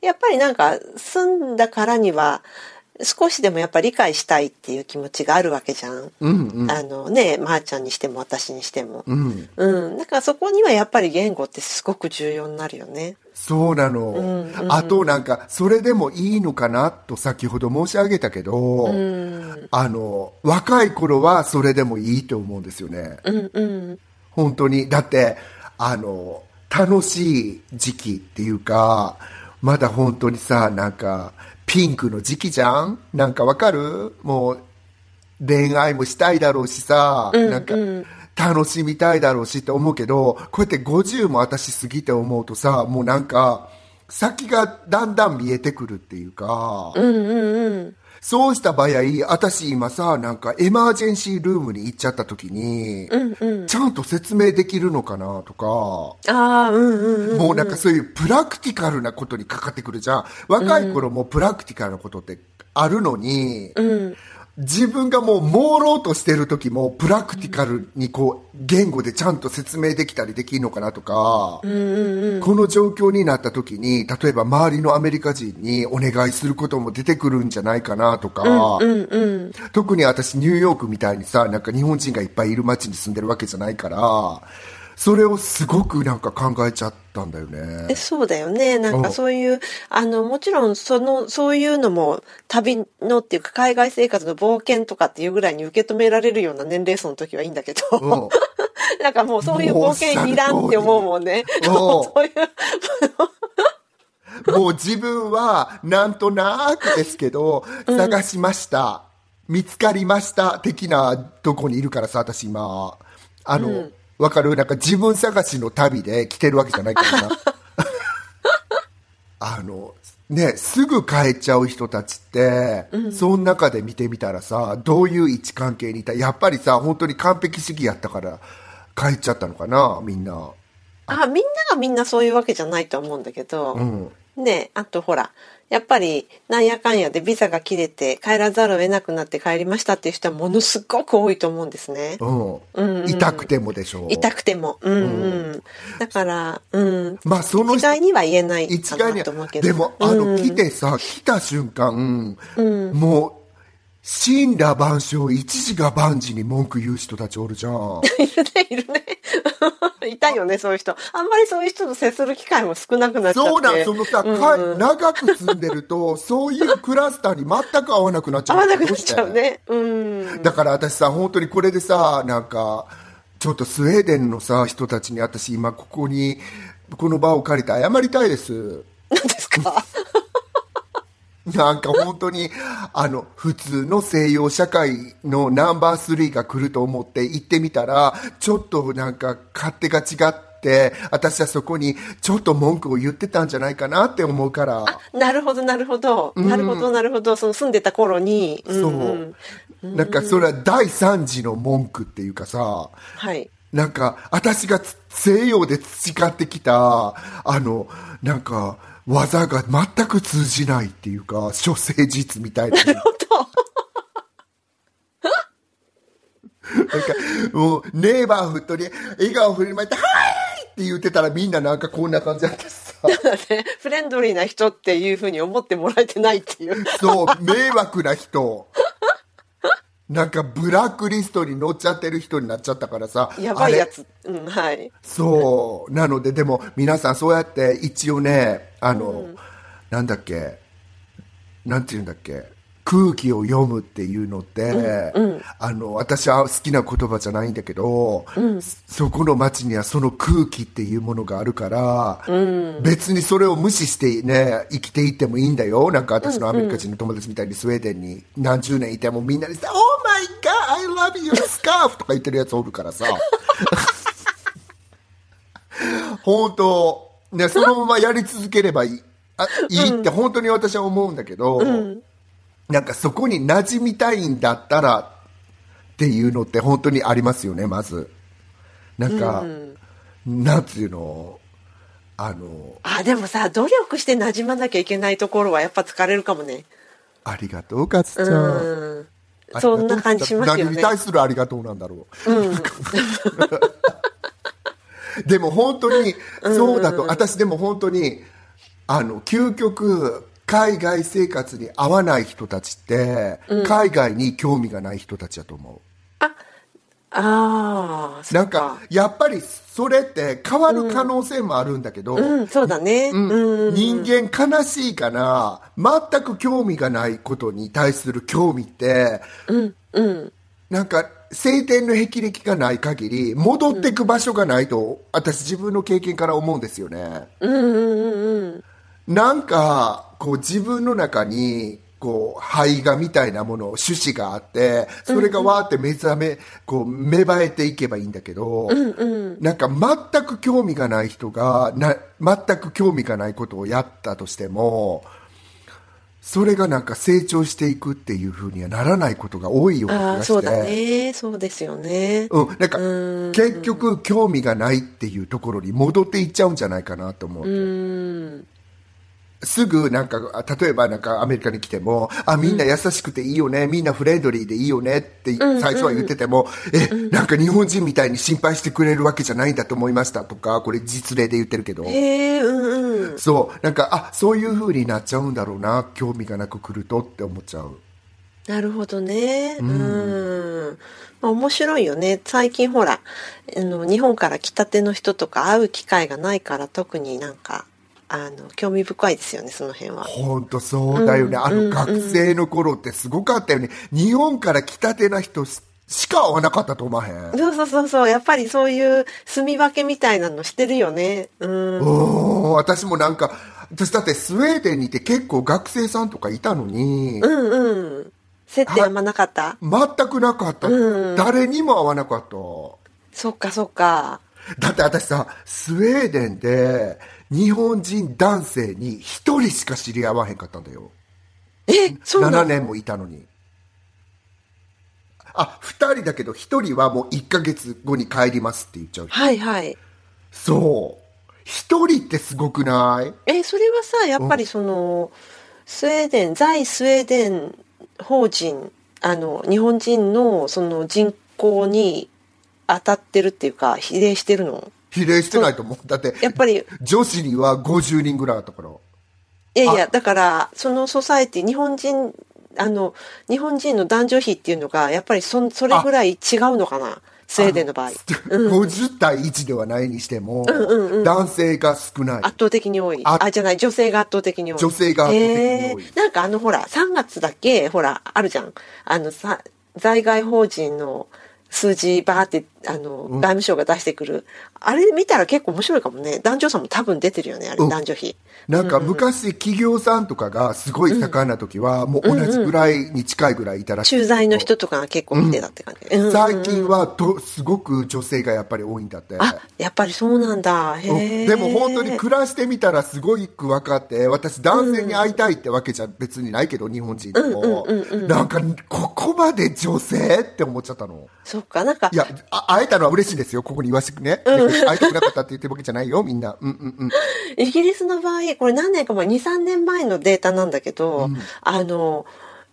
やっぱりなんか住んだからには、少しでもやっぱり理解したいっていう気持ちがあるわけじゃん。うんうん。あのね、まー、ちゃんにしても私にしても。うん。うん。だからそこにはやっぱり言語ってすごく重要になるよね。そうなの、あとなんかそれでもいいのかなと先ほど申し上げたけど、あの若い頃はそれでもいいと思うんですよね、うんうん。本当にだってあの楽しい時期っていうかまだ本当にさなんかピンクの時期じゃん？なんかわかる？もう恋愛もしたいだろうしさ、なんか楽しみたいだろうしって思うけど、こうやって50も私過ぎて思うとさ、もうなんか、先がだんだん見えてくるっていうか、うんうんうん。そうした場合、私今さ、なんかエマージェンシールームに行っちゃった時に、ちゃんと説明できるのかなとか、ああ、うんうんうん。もうなんかそういうプラクティカルなことにかかってくるじゃん。若い頃もプラクティカルなことってあるのに、自分がもう朦朧としてる時もプラクティカルにこう言語でちゃんと説明できたりできるのかなとか、この状況になった時に、例えば周りのアメリカ人にお願いすることも出てくるんじゃないかなとか、特に私ニューヨークみたいにさ、なんか日本人がいっぱいいる街に住んでるわけじゃないから、それをすごくなんか考えちゃったんだよえね。そうだよね。なんかうんそういう、あの、もちろんその、そういうのも旅のっていうか海外生活の冒険とかっていうぐらいに受け止められるような年齢層の時はいいんだけど、うん なんかもうそういう冒険いらんって思うもんね。うん そういう、もう自分はなんとなくですけど、探しました。見つかりました。的なとこにいるからさ、私今。あの、わ、かる？なんか自分探しの旅で来てるわけじゃないからさ。あの、ね、すぐ帰っちゃう人たちって、その中で見てみたらさ、どういう位置関係にいた？やっぱりさ、本当に完璧主義やったから帰っちゃったのかな、みんな。あ、みんながみんなそういうわけじゃないと思うんだけど、うん。ねあとほら、やっぱりなんやかんやでビザが切れて帰らざるを得なくなって帰りましたっていう人はものすごく多いと思うんですね。うん。うんうん痛くてもでしょう。痛くても。うんうん。だから、うん。まあその一概には言えないかなと思うけど。でもあの、うん来てさ来た瞬間、もう死んだ万象一時が万事に文句言う人たちおるじゃん いるね、いるね。いたよね、そういう人。あんまりそういう人と接する機会も少なくなっちゃって。そうなんそのさ、うんか長く住んでるとそういうクラスターに全く合わなくなっちゃう合わなくなっちゃうね。うん。だから私さ本当にこれでさなんかちょっとスウェーデンのさ人たちに私今ここにこの場を借りて謝りたいです 何ですか？なんか本当に、あの、普通の西洋社会のナンバー3が来ると思って行ってみたら、ちょっとなんか勝手が違って、私はそこにちょっと文句を言ってたんじゃないかなって思うから。なるほど、なるほど。なるほど、なるほど。その住んでた頃に。うんそううん。なんかそれは第三次の文句っていうかさ、はい。なんか私がつ西洋で培ってきた、あの、なんか技が全く通じないっていうか、処世術みたいな。なるほど。なんか、もう、ネイバーフットに、笑顔振りまいて、はいって言ってたらみんななんかこんな感じだってさ、ね フレンドリーな人っていうふうに思ってもらえてないっていう。そう、迷惑な人。なんかブラックリストに載っちゃってる人になっちゃったからさ。やばいやつ。うん、はい。そう。なので、でも皆さんそうやって一応ね、あの、なんだっけ、なんて言うんだっけ、空気を読むっていうのって、あの、私は好きな言葉じゃないんだけど、そこの街にはその空気っていうものがあるから、別にそれを無視してね、生きていってもいいんだよ。なんか私のアメリカ人の友達みたいにスウェーデンに何十年いてもみんなにさ、Oh my God, I love your scarf! とか言ってるやつおるからさ。本当、ね、そのままやり続ければいい。あいいって本当に私は思うんだけど、なんかそこに馴染みたいんだったらっていうのって本当にありますよね、まず。なんか、なんていうの、あの、あ、でもさ、努力して馴染まなきゃいけないところはやっぱ疲れるかもね。ありがとう、かつちゃん。うん。そんな感じしますよね何に。対するありがとうなんだろう。でも本当に、そうだと、私でも本当に、あの、究極、海外生活に合わない人たちって、海外に興味がない人たちだと思う。ああ、そっなんかか。、やっぱりそれって変わる可能性もあるんだけど、うん、そうだね。うん。人間悲しいから、全く興味がないことに対する興味って、なんか、晴天の霹靂がない限り、戻ってく場所がないと、私自分の経験から思うんですよね。うんうんうんうん。なんか、こう自分の中に、こう、胚芽みたいなもの、種子があって、それがわーって目覚め、こう、芽生えていけばいいんだけど、なんか全く興味がない人が、な、全く興味がないことをやったとしても、それがなんか成長していくっていうふうにはならないことが多いような気がして。そうだね。そうですよね。うん、なんか、結局興味がないっていうところに戻っていっちゃうんじゃないかなと思う。うん。すぐなんか、あ例えばなんかアメリカに来ても、あ、みんな優しくていいよね、みんなフレンドリーでいいよねって最初は言ってても、え、なんか日本人みたいに心配してくれるわけじゃないんだと思いましたとか、これ実例で言ってるけど。へえ、うんうん。そう、なんか、あ、そういう風になっちゃうんだろうな、興味がなく来るとって思っちゃう。なるほどね。うん。まあ面白いよね。最近ほら、あの、日本から来たての人とか会う機会がないから特になんか、あの、興味深いですよね、その辺は。本当そうだよね。あの学生の頃ってすごかったよね。日本から来たてな人しか会わなかったと思わへん？そうそうそうそう。やっぱりそういう住み分けみたいなのしてるよね。うん。おー私もなんか、私だってスウェーデンにいて結構学生さんとかいたのに、うんうん。接点あんまなかった？全くなかった、うん誰にも会わなかった。そっかそっか。だって私さ、スウェーデンで日本人男性に一人しか知り合わへんかったんだよ。え、そうな7の年もいたのに。あ、二人だけど一人はもう1ヶ月後に帰りますって言っちゃう。はいはい。そう。一人ってすごくない？え、それはさ、やっぱりその、スウェーデン、在スウェーデン法人、あの、日本人のその人口に当たってるっていうか、比例してるの？比例してないと思う。だって、やっぱり、女子には50人ぐらいあったから。いやいや、だから、そのソサエティ、日本人、あの、日本人の男女比っていうのが、やっぱりそ、それぐらい違うのかなスウェーデンの場合。50対1ではないにしても、男性が少ない。圧倒的に多い。ああ、じゃない、女性が圧倒的に多い。女性が圧倒的に多いへーなんかあの、ほら、3月だけ、ほら、あるじゃん。あのさ、在外法人の数字バーって、あの、外務省が出してくる。あれ見たら結構面白いかもね。男女差も多分出てるよね、あれ、うん男女比。なんか昔企業さんとかがすごい盛んな時は、もう同じぐらいに近いぐらいいたらしい。駐在の人とかが結構見てたって感じ。うん最近はとすごく女性がやっぱり多いんだって。あ、やっぱりそうなんだ。へうんえ。でも本当に暮らしてみたらすごいく分かって、私男性に会いたいってわけじゃ別にないけど、日本人でも。なんか、ここまで女性って思っちゃったの。そっか、なんかい、や、あ会えたのは嬉しいですよ。ここに言わせてね。会いたくなかったって言ってるわけじゃないよ、みんな。うんうんうん。イギリスの場合、これ何年か前、2、3年前のデータなんだけど、あの、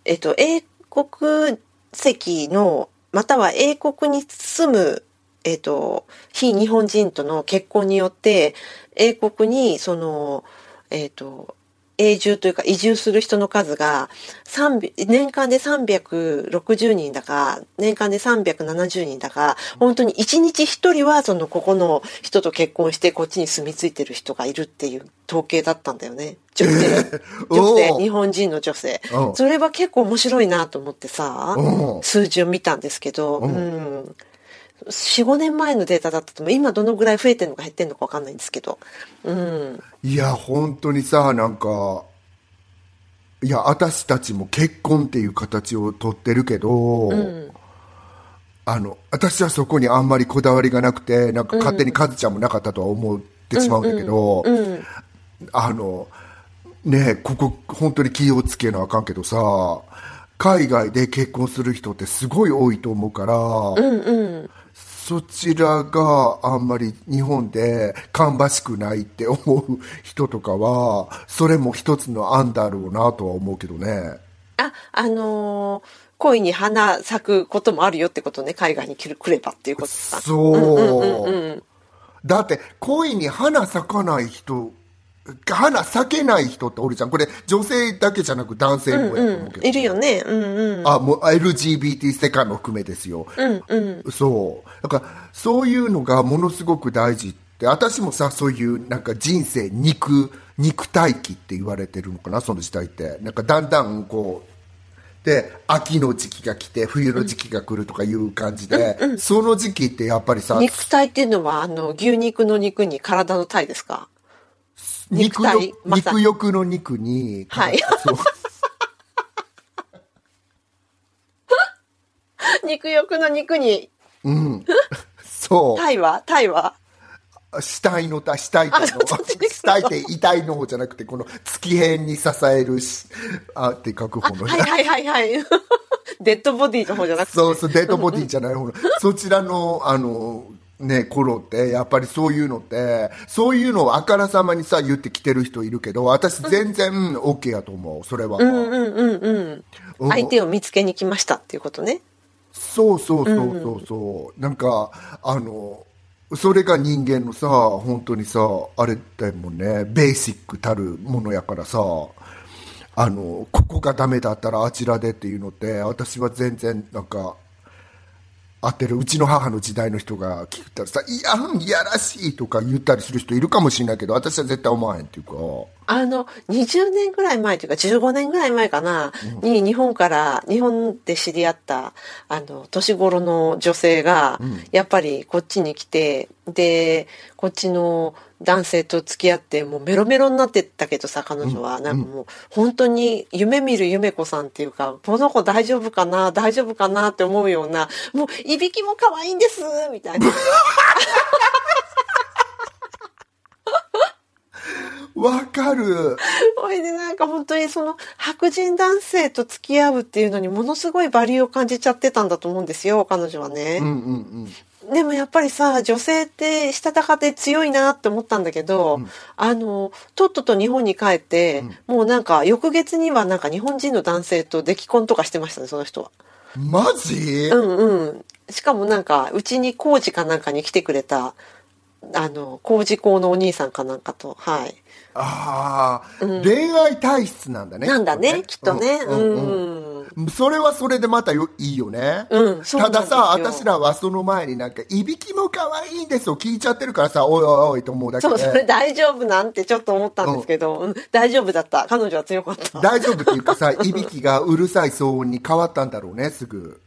えっと、英国籍の、または英国に住む、えっと、非日本人との結婚によって、英国に、その、えっと、永住というか移住する人の数が300年間で360人だか年間で370人だか本当に1日1人はそのここの人と結婚してこっちに住み着いてる人がいるっていう統計だったんだよね。女性。女性。日本人の女性。うんそれは結構面白いなと思ってさうん数字を見たんですけどうん45年前のデータだったと思う。今どのぐらい増えてるのか減ってるのか分かんないんですけど。うん。いや、本当にさ、なんか、いや、私たちも結婚っていう形をとってるけど、あの、私はそこにあんまりこだわりがなくて、なんか勝手にカズちゃんもなかったとは思ってしまうんだけど、あの、ねえここ本当に気をつけなあかんけどさ、海外で結婚する人ってすごい多いと思うから、そちらがあんまり日本で芳しくないって思う人とかは、それも一つの案だろうなとは思うけどね。あ、あのー恋に花咲くこともあるよってことね、海外に来ればっていうことさ。そう。だって、恋に花咲かない人、花咲けない人っておるじゃん。これ、女性だけじゃなく男性もやと思うけど。いるよね。うんうん。あ、もう LGBT 世界も含めですよ。そう。だから、そういうのがものすごく大事って、私もさ、そういうなんか人生肉、肉体期って言われてるのかな、その時代って。なんかだんだんこう、で、秋の時期が来て、冬の時期が来るとかいう感じで、その時期ってやっぱりさ、肉体っていうのは、あの、牛肉の肉に体の体ですか？肉肉体肉欲の肉に、はい 肉欲の肉に、そう。体は？体は？死体の体、死体っての死体って遺体の方じゃなくて、この月辺に支えるし、あって書く方のね。はいはいはいはい。デッドボディの方じゃなくて。そうそう、デッドボディじゃない方の。そちらの、あの、ね、頃って、やっぱりそういうのって、そういうのをあからさまにさ、言ってきてる人いるけど、私全然 OK やと思う、それは。うんうんうん。相手を見つけに来ましたっていうことね。そうそうそうそうそう、なんかあのそれが人間のさ本当にさあれだもんねベーシックたるものやからさあのここがダメだったらあちらでっていうのって私は全然なんか会ってるうちの母の時代の人が聞いたらさ「いやんいやらしい」とか言ったりする人いるかもしれないけど私は絶対思わへんっていうか。あの、20年ぐらい前というか15年ぐらい前かな、に日本から、日本で知り合った、あの、年頃の女性が、やっぱりこっちに来て、で、こっちの男性と付き合って、もうメロメロになってったけどさ、彼女は。なんかもう、本当に夢見る夢子さんっていうか、この子大丈夫かな？大丈夫かなって思うような、もう、いびきも可愛いんですみたいな。わかるそれでなんか本当にその白人男性と付き合うっていうのにものすごいバリューを感じちゃってたんだと思うんですよ、彼女はね。うんうんうんでもやっぱりさ、女性ってしたたかで強いなって思ったんだけど、あの、とっとと日本に帰って、もうなんか翌月にはなんか日本人の男性と出来婚とかしてましたね、その人は。マジ、うんうん。しかもなんか、うちに工事かなんかに来てくれた、あの、工事工のお兄さんかなんかと、はい。ああ、恋愛体質なんだねなんだね、きっとね。ううんんうんうん。それはそれでまたよいいよね。うんたださ、私らはその前になんか、いびきも可愛いんですよ聞いちゃってるからさ、おいおいおいと思うだけそう、で。それ大丈夫なんてちょっと思ったんですけど、うん大丈夫だった。彼女は強かった。大丈夫っていうかさ、いびきがうるさい騒音に変わったんだろうね、すぐ。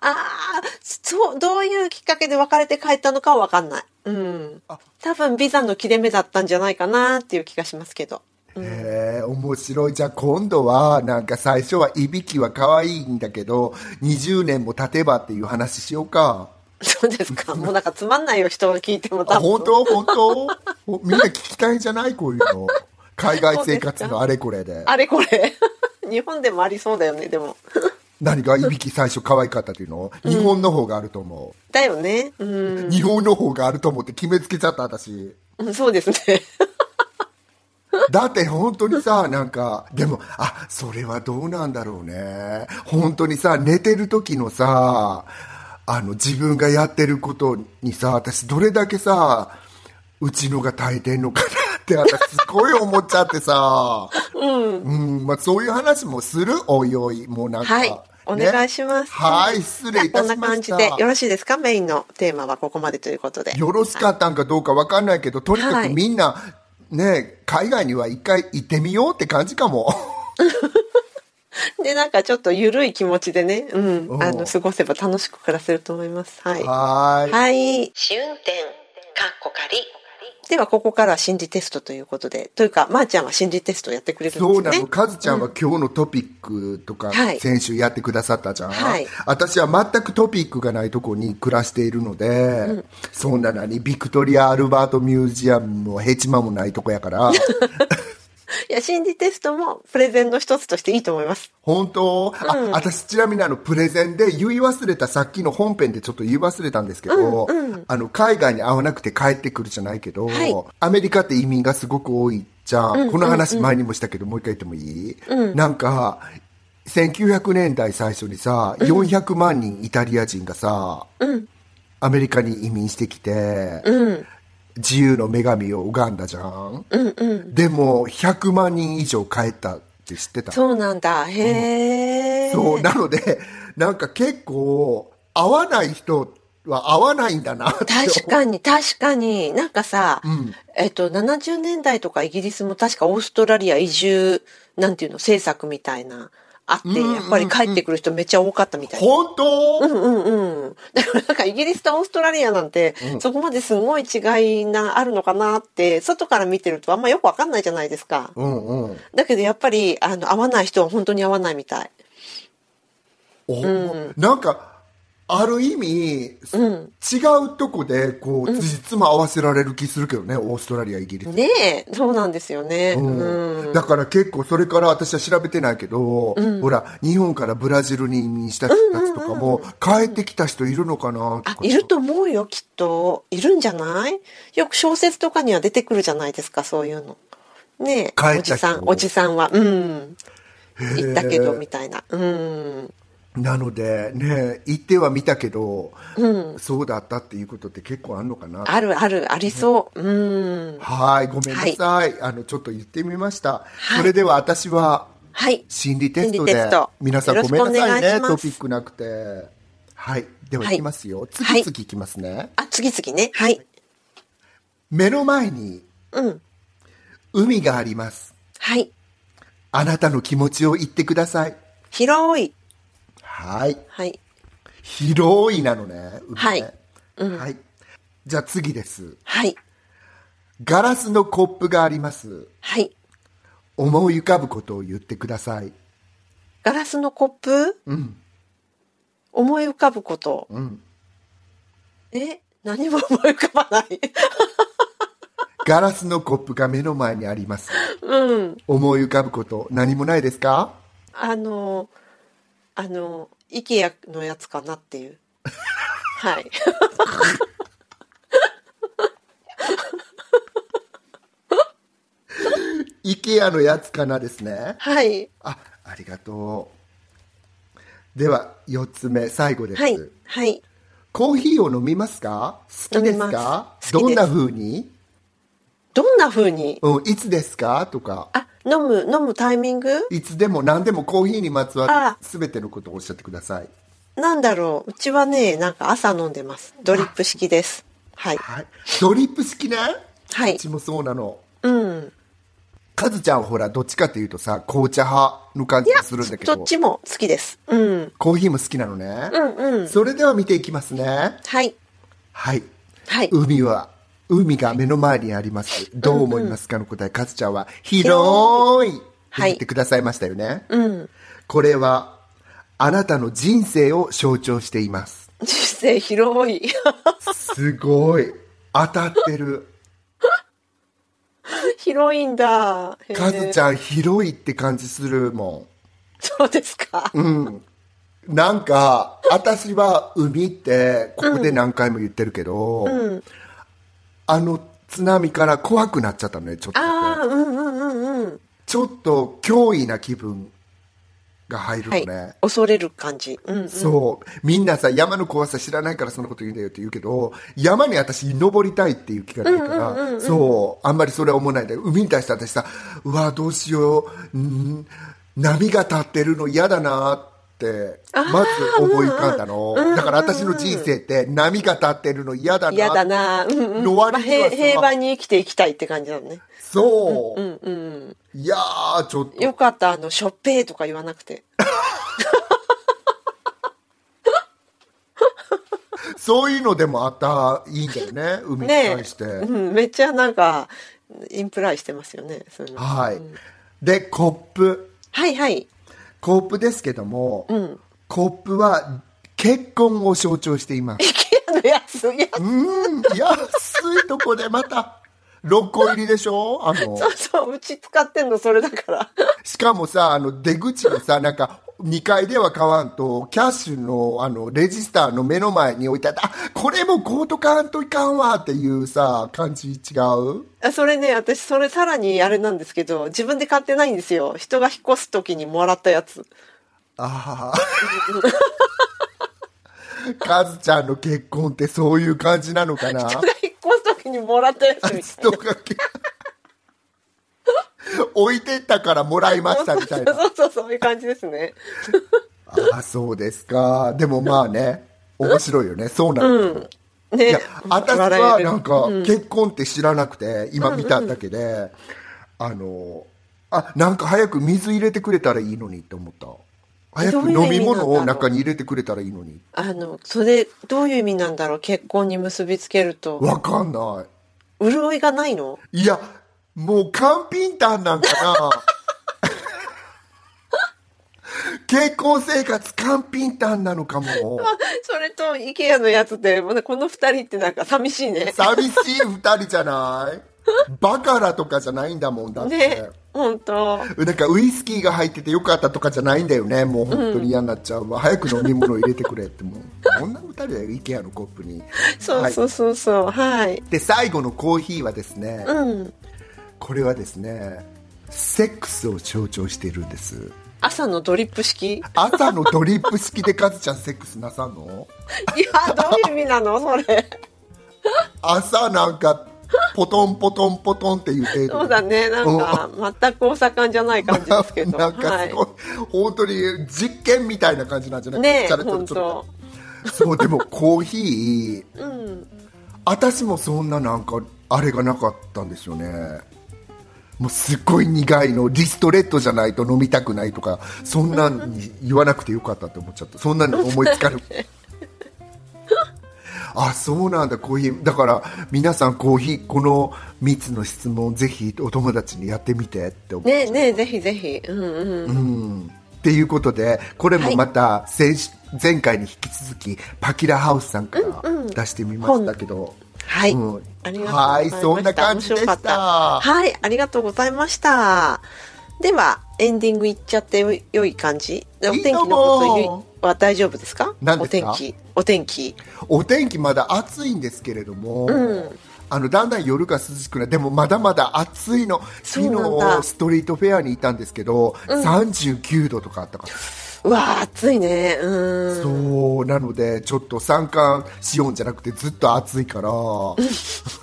ああ、そう、どういうきっかけで別れて帰ったのかはわかんない。うん。多分ビザの切れ目だったんじゃないかなっていう気がしますけど。へえ、面白い。じゃあ今度は、なんか最初はいびきは可愛いんだけど、20年も経てばっていう話しようか。そうですか。もうなんかつまんないよ、人が聞いてもあ、多分。本当？本当？ほみんな聞きたいんじゃない？こういうの。海外生活のあれこれで。あれこれ。日本でもありそうだよね、でも。何がいびき最初可愛かったっていうの？日本の方があると思だよね。うんう。日本の方があると思って決めつけちゃった私。うん。そうですね。だって本当にさ、なんか、でも、あ、それはどうなんだろうね。本当にさ、寝てる時のさ、あの、自分がやってることにさ、私どれだけさ、うちのが耐えてんのかなって、私すごい思っちゃってさ、うん。まあそういう話もする？おいおい、もうなんか。はい。お願いします。ねはい、失礼いたしました。こんな感じでよろしいですか？メインのテーマはここまでということで。よろしかったんかどうかわかんないけど、とにかはいくみんな、ね、海外には一回行ってみようって感じかも。で、なんかちょっと緩い気持ちでね、うんう、んあの、過ごせば楽しく暮らせると思います。はい。はーい。はい。試運転、かっこ仮。では、ここからは心理テストということで、というか、まー、ちゃんは心理テストをやってくれるんですよね。そうなの。カズちゃんは今日のトピックとかはい、先週やってくださったじゃん。はい私は全くトピックがないとこに暮らしているので、そんななにビクトリア・アルバート・ミュージアムもヘチマもないとこやから、いや、心理テストもプレゼンの一つとしていいと思います。本当、あ、私ちなみにあの、プレゼンで言い忘れたさっきの本編でちょっと言い忘れたんですけど、あの、海外に会わなくて帰ってくるじゃないけど、はい。アメリカって移民がすごく多いじゃん。この話前にもしたけど、もう一回言ってもいい、なんか、1900年代最初にさ、400万人イタリア人がさ、アメリカに移民してきて、自由の女神を拝んだじゃん。でも、100万人以上帰ったって知ってた？そうなんだ。へえ。そう、なので、なんか結構、合わない人は合わないんだな。確かに、確かに。なんかさ、えっと、70年代とかイギリスも確かオーストラリア移住、なんていうの、政策みたいな、あって、やっぱり帰ってくる人めっちゃ多かったみたい。本当、うんうんうん。だからなんかイギリスとオーストラリアなんて、そこまですごい違いな、あるのかなって、外から見てるとあんまよくわかんないじゃないですか。うんうん。だけどやっぱり、あの、合わない人は本当に合わないみたい。おなんか、ある意味、違うとこで、こう、辻褄合わせられる気するけどね、オーストラリア、イギリス。ねえ、そうなんですよね。うん。だから結構それから私は調べてないけど、ほら、日本からブラジルに移民した人たちとかも、帰ってきた人いるのかなあいると思うよ、きっと。いるんじゃない？よく小説とかには出てくるじゃないですか、そういうの。ねえ、おじさん、おじさんは、うん。行ったけど、みたいな。うん。なのでね行ってはみたけど、そうだったっていうことって結構あんのかなあるある、ありそう。うん。はいごめんなさい、あのちょっと言ってみました、それでは私ははい。心理テストで皆さんごめんなさいねトピックなくてはい。では、はいいきますよ。次はい々いきますね。あ、次々ね。はい。目の前にうん。海があります。はい。あなたの気持ちを言ってください。広い。はい。はい。広いなのね。はいうんはい。じゃあ次です。はい。ガラスのコップがあります。はい。思い浮かぶことを言ってください。ガラスのコップ？うん。思い浮かぶこと。うん。え？何も思い浮かばない。ガラスのコップが目の前にあります。うん。思い浮かぶこと何もないですか？あの、あの、イケアのやつかなっていう。はい。?IKEA のやつかなですね。はい。あ、ありがとう。では、四つ目、最後です。はい。はい。コーヒーを飲みますか？好きですか？どんな風に？どんな風に？うん、いつですか？とか、あ、飲む、飲むタイミング？いつでも何でもコーヒーにまつわるあ全てのことをおっしゃってください。なんだろう。うちはね、なんか朝飲んでます。ドリップ式です。はい。はい。ドリップ式ね？はいうちもそうなの。うん。カズちゃんほら、どっちかっていうとさ、紅茶派の感じがするんだけどどっ、ちも好きです。うん。コーヒーも好きなのね。うんうん。それでは見ていきますね。はい。はい。はい。海は、海が目の前にあります。どう思いますかの答え、カズちゃんは、広いって言ってくださいましたよね。うん。これは、あなたの人生を象徴しています。人生広い。すごい。当たってる。広いんだ。へーカズちゃん広いって感じするもそうですか。ん。なんか、私は海って、ここで何回も言ってるけど、うん。あの津波から怖くなっちゃったのね、ちょっと。ああ、うんうんうんうん。ちょっと脅威な気分が入るのはいね。。恐れる感じ。うんうん。そう。みんなさ、山の怖さ知らないからそんなこと言うんだよって言うけど、山に私登りたいっていう気がないから、そう、あんまりそれは思わないんだよ。海に対して私さ、うわ、どうしよう、ん波が立ってるの嫌だなって、まず思い浮かんだの。だから私の人生って波が立ってるの嫌だな。嫌だな。うんうん。の割にはさまあ平平和に生きていきたいって感じなのね。そう。うんうん。いやー、ちょっと。よかった、あの、しょっぺーとか言わなくて。そういうのでもあったらいいんだよね、海にね対して。うん、めっちゃなんか、インプライしてますよね。そういうのはい。で、コップ。はいはい。コップですけども、んコップは結婚を象徴しています。イケアのやつ、いや、うん、安いとこでまた、6個入りでしょ？あの、そうそう、うち使ってんのそれだから。しかもさ、あの、出口のさ、なんか、2階では買わんと、キャッシュの、あの、レジスターの目の前に置いてあって、あ、これもコート買わんといかんわっていうさ、感じ違う？あそれね、私、それさらにあれなんですけど、自分で買ってないんですよ。人が引っ越す時にもらったやつ。ああ。カズちゃんの結婚ってそういう感じなのかな？人が引っ越す時にもらったやつみたい人がけ置いてったからもらいましたみたいな。な。そうそう、そういう感じですね。ああ、そうですか。でもまあね、面白いよね。そうなの。いねや、私はなんか、結婚って知らなくて、今見ただけで、あの、あ、なんか早く水入れてくれたらいいのにって思った。早く飲み物を中に入れてくれたらいいのに。あの、それ、どういう意味なんだろう結婚に結びつけると。わかんな潤いがないの？い。いや、もうカンピンタンなんかな結婚生活カンピンタンなのかも。それと、イケアのやつで、もうねこの二人ってなんか寂しいね。寂しい二人じゃない？バカラとかじゃないんだもんだって。ね、本当なんかウイスキーが入っててよかったとかじゃないんだよね。もう本当に嫌になっちゃうわ。早く飲み物入れてくれってもう。こんな二人だよ、イケアのコップに。そうそうそうそう、はい。で、最後のコーヒーはですね、うん。これはですね、セックスを象徴しているんです。朝のドリップ式？朝のドリップ式でカズちゃんセックスなさんの？いや、どういう意味なの？それ。朝なんか、ポトンポトンポトンっていう程度。そうだね、なんか、全く大阪じゃない感じですけど。なんかすごい、は本当に実験みたいな感じなんじゃない？ねえ本当。そうでもコーヒー。うん。私もそんななんかあれがなかったんですよねもうすっごい苦いのリストレットじゃないと飲みたくないとかそんなんに言わなくてよかったって思っちゃった。そんなの思いつかる あそうなんだコーヒー。だから皆さんコーヒーこの3つの質問ぜひお友達にやってみてって思う、ねえねえぜひぜひ。うんうん。うん。っていうことでこれもまた先週、前回に引き続きパキラハウスさんから出してみましたけど、はい、うんありがとうございました。はいそんな感じでした。たはいありがとうございました。ではエンディングいっちゃってよい良い感じ？お天気のことは大丈夫ですか？何ですか？お天気。お天気。お天気まだ暑いんですけれども、うん。あのだんだん夜が涼しくなる。でもまだまだ暑いの。昨日ストリートフェアにいたんですけど、39度とかあったからうわー暑いね。うん。そうなのでちょっと三寒四温じゃなくてずっと暑いから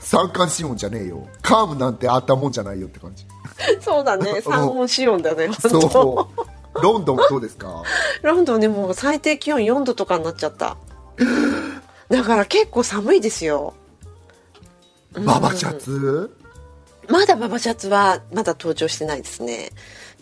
三寒四温じゃねえよ。カームなんてあったもんじゃないよって感じ。そうだね。三温四温だねそう。ロンドンはどうですか？ロンドンでもう最低気温4度とかになっちゃった。だから結構寒いですよ。ババシャツ？まだババシャツはまだ登場してないですね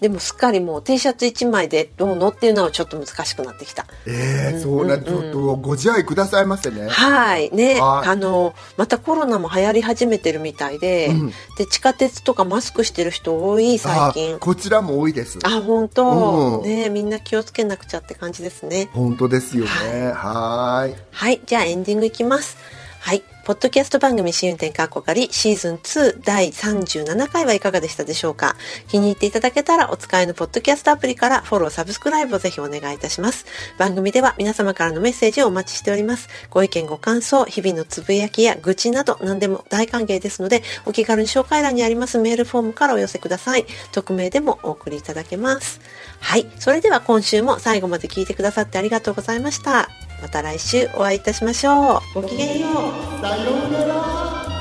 でもすっかりもう T シャツ1枚でどうのっていうのはちょっと難しくなってきた。ええそうなんちょっとご自愛くださいませね。はい。ね。はい。あのまたコロナも流行り始めてるみたいで、うん。で地下鉄とかマスクしてる人多い最近。あこちらも多いです。あ本当、うん。ねみんな気をつけなくちゃって感じですね。本当ですよね。はーい。はい、じゃあエンディングいきます。はい、ポッドキャスト番組試運転かっこかりシーズン2第37回はいかがでしたでしょうか？気に入っていただけたらお使いのポッドキャストアプリからフォロー、サブスクライブをぜひお願いいたします。番組では皆様からのメッセージをお待ちしております。ご意見、ご感想、日々のつぶやきや愚痴など何でも大歓迎ですので、お気軽に紹介欄にありますメールフォームからお寄せください。匿名でもお送りいただけます。はい、それでは今週も最後まで聞いてくださってありがとうございました。また来週お会いいたしましょう。ごきげんよう。さようなら